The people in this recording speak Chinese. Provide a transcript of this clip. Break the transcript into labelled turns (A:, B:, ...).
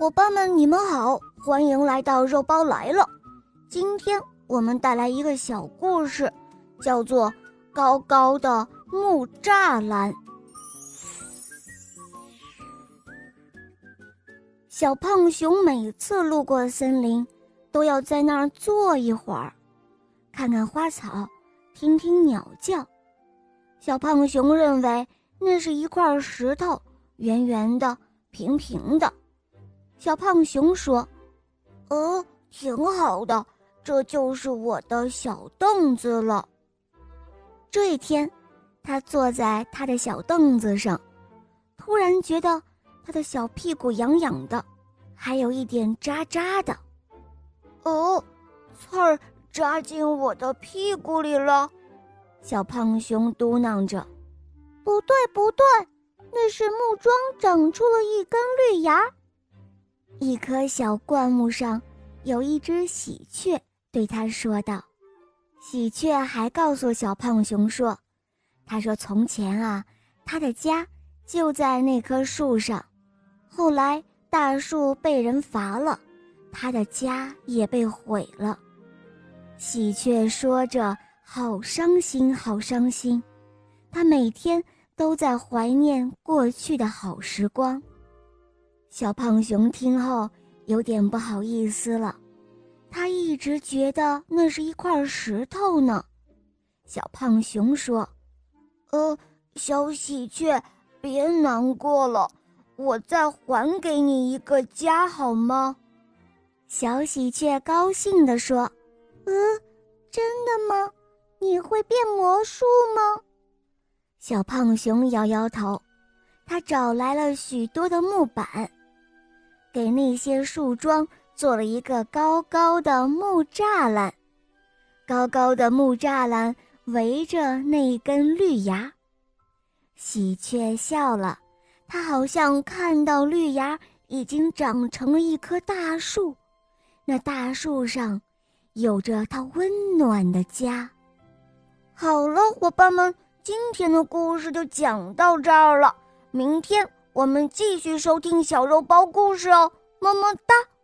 A: 伙伴们，你们好，欢迎来到肉包来了。今天我们带来一个小故事，叫做《高高的木栅栏》。小胖熊每次路过森林，都要在那儿坐一会儿，看看花草，听听鸟叫。小胖熊认为那是一块石头，圆圆的。平平的，小胖熊说：“哦，挺好的，这就是我的小凳子了。”这一天，他坐在他的小凳子上，突然觉得他的小屁股痒痒的，还有一点扎扎的。哦，刺儿扎进我的屁股里了，小胖熊嘟囔着：“不对，不对。”那是木桩长出了一根绿芽，一棵小灌木上有一只喜鹊，对他说道：“喜鹊还告诉小胖熊说，他说从前啊，他的家就在那棵树上，后来大树被人伐了，他的家也被毁了。”喜鹊说着，好伤心，好伤心，他每天。都在怀念过去的好时光。小胖熊听后有点不好意思了，他一直觉得那是一块石头呢。小胖熊说：“呃，小喜鹊，别难过了，我再还给你一个家好吗？”小喜鹊高兴地说：“呃，真的吗？你会变魔术吗？”小胖熊摇摇头，他找来了许多的木板，那些树桩做了一个高高的木栅栏。高高的木栅栏围着那根绿芽。喜鹊笑了，它好像看到绿芽已经长成了一棵大树，那大树上有着它温暖的家。好了，伙伴们。今天的故事就讲到这儿了，明天我们继续收听小肉包故事哦，ももた